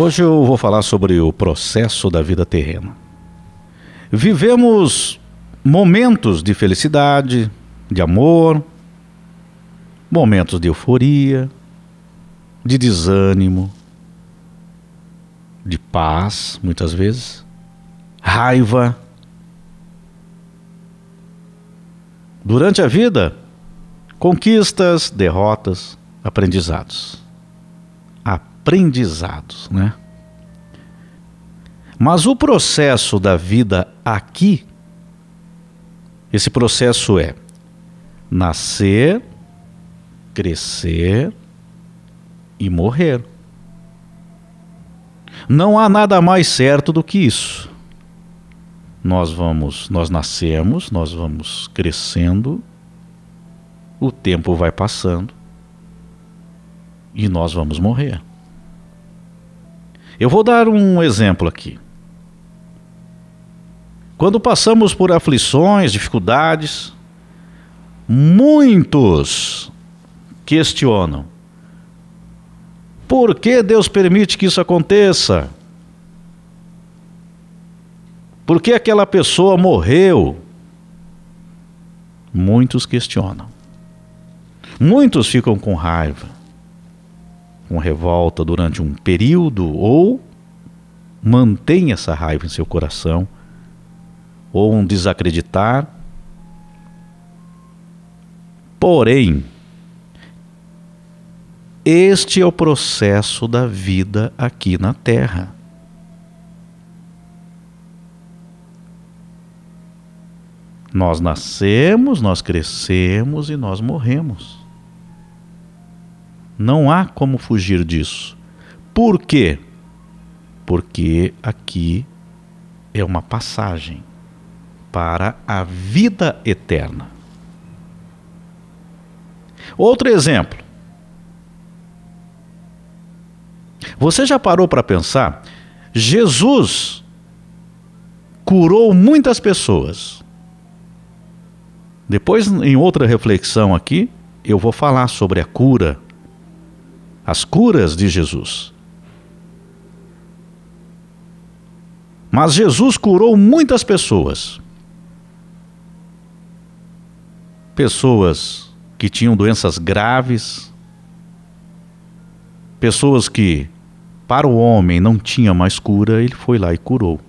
Hoje eu vou falar sobre o processo da vida terrena. Vivemos momentos de felicidade, de amor, momentos de euforia, de desânimo, de paz, muitas vezes, raiva. Durante a vida, conquistas, derrotas, aprendizados aprendizados, né? Mas o processo da vida aqui, esse processo é nascer, crescer e morrer. Não há nada mais certo do que isso. Nós vamos, nós nascemos, nós vamos crescendo, o tempo vai passando e nós vamos morrer. Eu vou dar um exemplo aqui. Quando passamos por aflições, dificuldades, muitos questionam: por que Deus permite que isso aconteça? Por que aquela pessoa morreu? Muitos questionam. Muitos ficam com raiva com revolta durante um período ou mantém essa raiva em seu coração ou um desacreditar. Porém, este é o processo da vida aqui na Terra. Nós nascemos, nós crescemos e nós morremos. Não há como fugir disso. Por quê? Porque aqui é uma passagem para a vida eterna. Outro exemplo. Você já parou para pensar? Jesus curou muitas pessoas. Depois, em outra reflexão aqui, eu vou falar sobre a cura as curas de Jesus. Mas Jesus curou muitas pessoas. Pessoas que tinham doenças graves, pessoas que para o homem não tinha mais cura, ele foi lá e curou.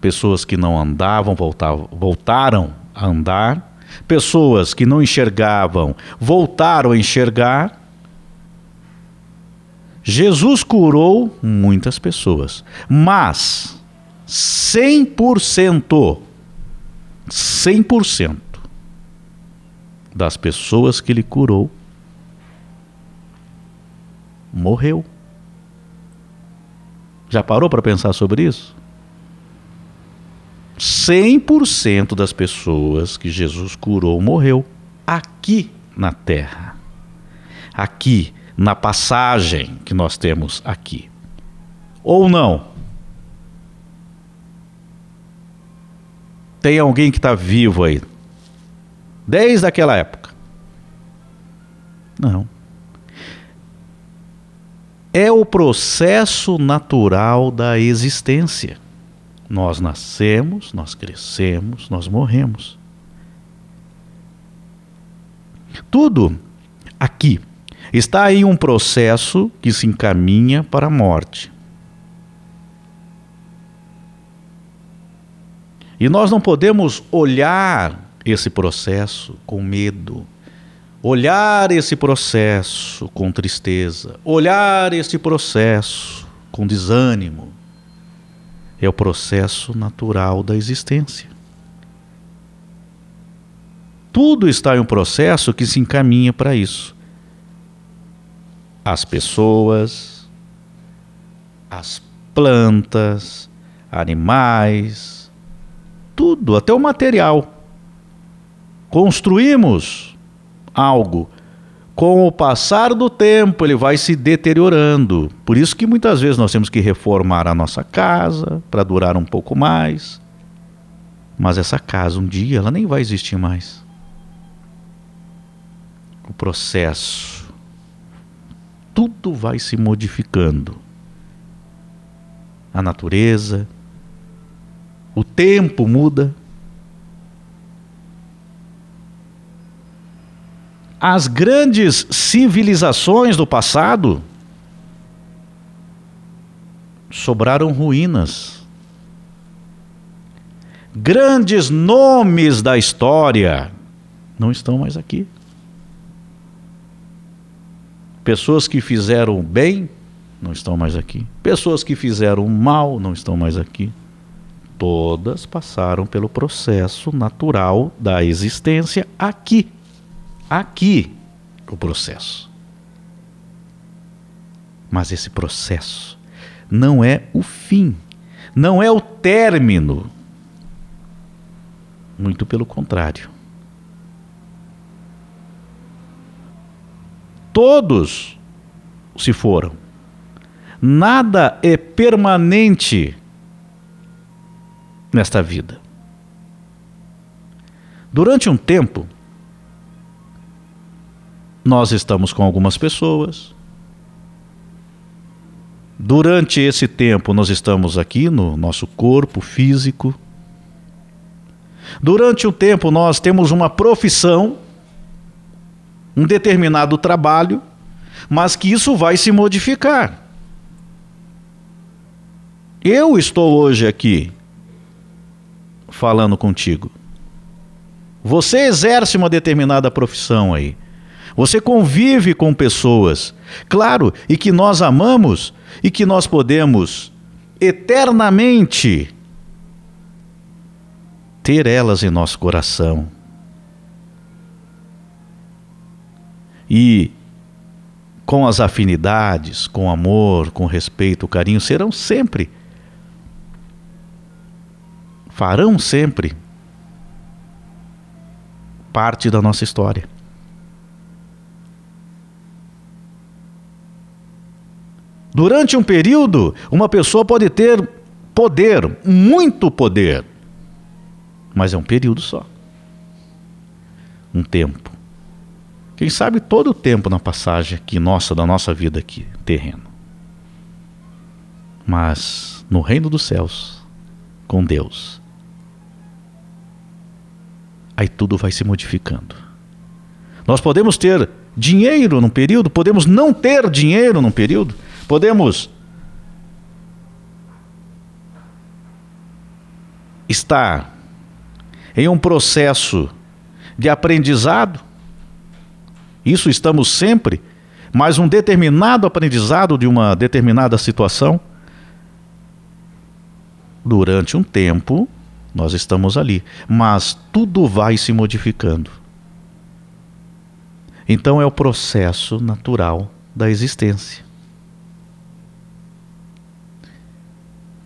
Pessoas que não andavam voltavam, voltaram a andar Pessoas que não enxergavam voltaram a enxergar. Jesus curou muitas pessoas, mas 100%, 100% das pessoas que ele curou morreu. Já parou para pensar sobre isso? 100% das pessoas que Jesus curou morreu aqui na terra. Aqui, na passagem que nós temos aqui. Ou não? Tem alguém que está vivo aí? Desde aquela época? Não. É o processo natural da existência. Nós nascemos, nós crescemos, nós morremos. Tudo aqui está em um processo que se encaminha para a morte. E nós não podemos olhar esse processo com medo, olhar esse processo com tristeza, olhar esse processo com desânimo, é o processo natural da existência. Tudo está em um processo que se encaminha para isso. As pessoas, as plantas, animais, tudo, até o material. Construímos algo com o passar do tempo, ele vai se deteriorando. Por isso que muitas vezes nós temos que reformar a nossa casa para durar um pouco mais. Mas essa casa um dia ela nem vai existir mais. O processo tudo vai se modificando. A natureza, o tempo muda. As grandes civilizações do passado sobraram ruínas. Grandes nomes da história não estão mais aqui. Pessoas que fizeram bem não estão mais aqui. Pessoas que fizeram mal não estão mais aqui. Todas passaram pelo processo natural da existência aqui. Aqui o processo. Mas esse processo não é o fim, não é o término. Muito pelo contrário. Todos se foram. Nada é permanente nesta vida. Durante um tempo, nós estamos com algumas pessoas. Durante esse tempo, nós estamos aqui no nosso corpo físico. Durante o tempo, nós temos uma profissão, um determinado trabalho, mas que isso vai se modificar. Eu estou hoje aqui falando contigo. Você exerce uma determinada profissão aí. Você convive com pessoas, claro, e que nós amamos e que nós podemos eternamente ter elas em nosso coração. E com as afinidades, com amor, com respeito, carinho, serão sempre, farão sempre parte da nossa história. Durante um período, uma pessoa pode ter poder, muito poder, mas é um período só. Um tempo. Quem sabe todo o tempo na passagem aqui nossa, da nossa vida aqui, terreno. Mas no reino dos céus, com Deus, aí tudo vai se modificando. Nós podemos ter dinheiro num período, podemos não ter dinheiro num período, Podemos estar em um processo de aprendizado, isso estamos sempre, mas um determinado aprendizado de uma determinada situação, durante um tempo nós estamos ali, mas tudo vai se modificando. Então é o processo natural da existência.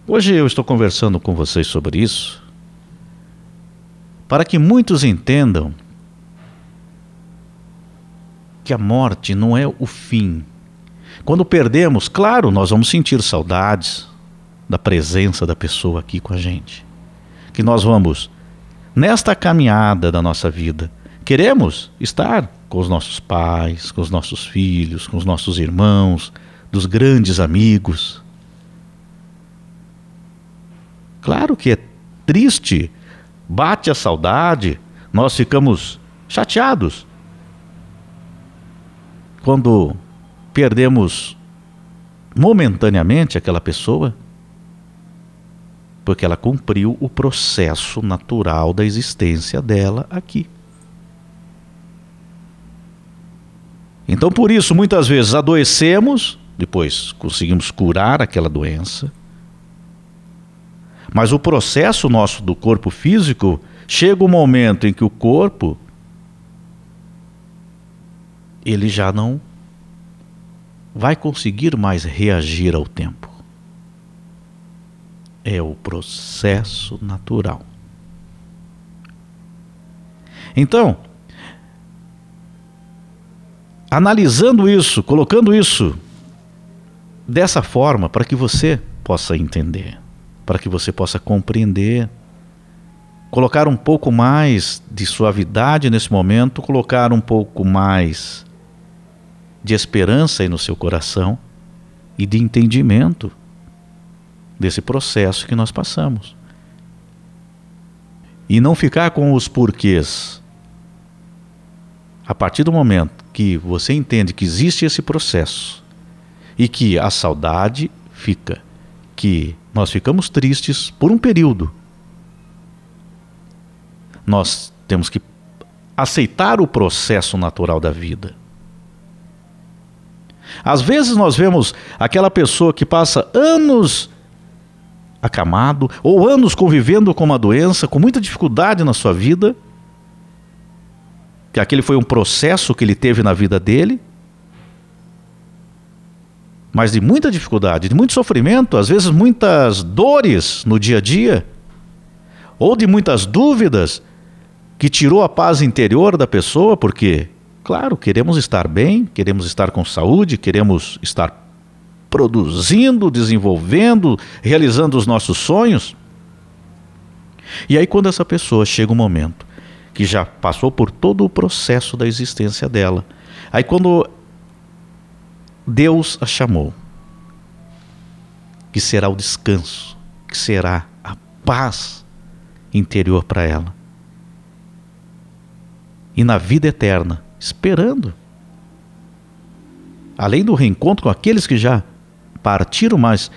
Hoje eu estou conversando com vocês sobre isso para que muitos entendam que a morte não é o fim. Quando perdemos, claro, nós vamos sentir saudades da presença da pessoa aqui com a gente. Que nós vamos, nesta caminhada da nossa vida, queremos estar com os nossos pais, com os nossos filhos, com os nossos irmãos, dos grandes amigos. Claro que é triste, bate a saudade, nós ficamos chateados. Quando perdemos momentaneamente aquela pessoa, porque ela cumpriu o processo natural da existência dela aqui. Então, por isso, muitas vezes adoecemos, depois conseguimos curar aquela doença, mas o processo nosso do corpo físico chega o um momento em que o corpo ele já não vai conseguir mais reagir ao tempo. É o processo natural. Então, analisando isso, colocando isso dessa forma para que você possa entender para que você possa compreender. Colocar um pouco mais de suavidade nesse momento, colocar um pouco mais de esperança aí no seu coração e de entendimento desse processo que nós passamos. E não ficar com os porquês. A partir do momento que você entende que existe esse processo e que a saudade fica, que nós ficamos tristes por um período, nós temos que aceitar o processo natural da vida. Às vezes nós vemos aquela pessoa que passa anos acamado ou anos convivendo com uma doença, com muita dificuldade na sua vida, que aquele foi um processo que ele teve na vida dele, mas de muita dificuldade, de muito sofrimento, às vezes muitas dores no dia a dia, ou de muitas dúvidas, que tirou a paz interior da pessoa, porque, claro, queremos estar bem, queremos estar com saúde, queremos estar produzindo, desenvolvendo, realizando os nossos sonhos. E aí, quando essa pessoa chega um momento que já passou por todo o processo da existência dela, aí, quando Deus a chamou, que será o descanso, que será a paz interior para ela e na vida eterna, esperando. Além do reencontro com aqueles que já partiram, mas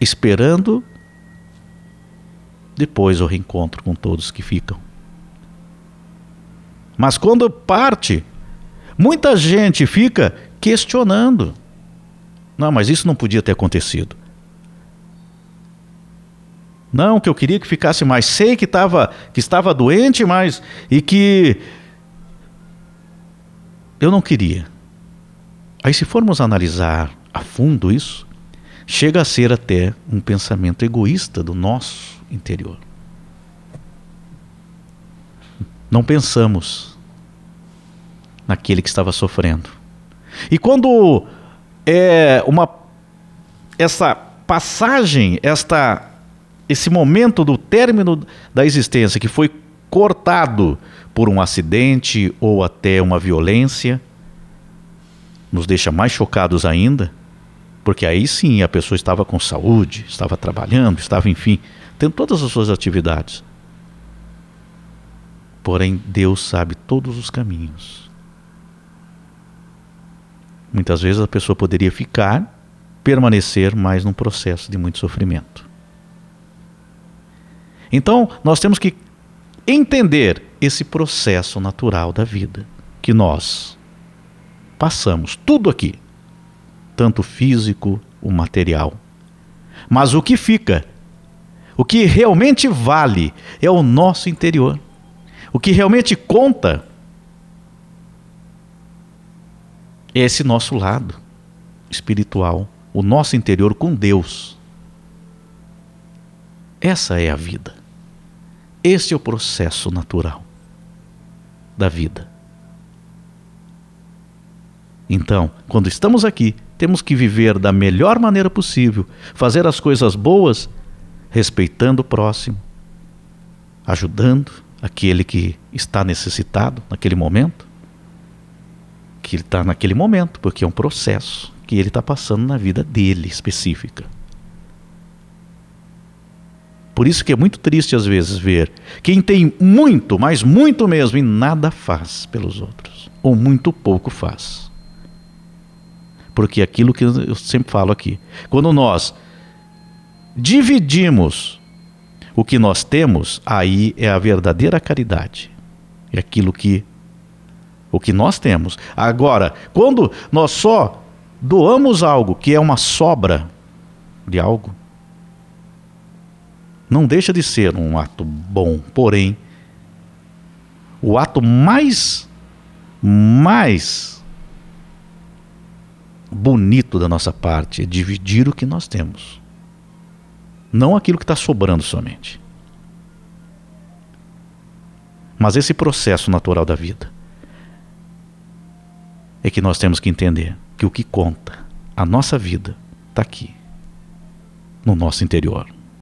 esperando depois o reencontro com todos que ficam. Mas quando parte, muita gente fica questionando. Não, mas isso não podia ter acontecido. Não, que eu queria que ficasse mais. Sei que, tava, que estava doente, mas. e que. Eu não queria. Aí, se formos analisar a fundo isso, chega a ser até um pensamento egoísta do nosso interior. Não pensamos naquele que estava sofrendo. E quando é uma essa passagem, esta esse momento do término da existência que foi cortado por um acidente ou até uma violência, nos deixa mais chocados ainda, porque aí sim a pessoa estava com saúde, estava trabalhando, estava, enfim, tendo todas as suas atividades. Porém, Deus sabe todos os caminhos. Muitas vezes a pessoa poderia ficar, permanecer mais num processo de muito sofrimento. Então, nós temos que entender esse processo natural da vida que nós passamos, tudo aqui, tanto físico, o material. Mas o que fica, o que realmente vale, é o nosso interior. O que realmente conta é esse nosso lado espiritual, o nosso interior com Deus. Essa é a vida. Esse é o processo natural da vida. Então, quando estamos aqui, temos que viver da melhor maneira possível, fazer as coisas boas, respeitando o próximo, ajudando aquele que está necessitado naquele momento, que ele está naquele momento, porque é um processo que ele está passando na vida dele específica. Por isso que é muito triste às vezes ver quem tem muito, mas muito mesmo, e nada faz pelos outros, ou muito pouco faz. Porque aquilo que eu sempre falo aqui, quando nós dividimos o que nós temos, aí é a verdadeira caridade. É aquilo que o que nós temos. Agora, quando nós só doamos algo que é uma sobra de algo, não deixa de ser um ato bom, porém, o ato mais, mais bonito da nossa parte é dividir o que nós temos, não aquilo que está sobrando somente. Mas esse processo natural da vida é que nós temos que entender que o que conta, a nossa vida, está aqui, no nosso interior.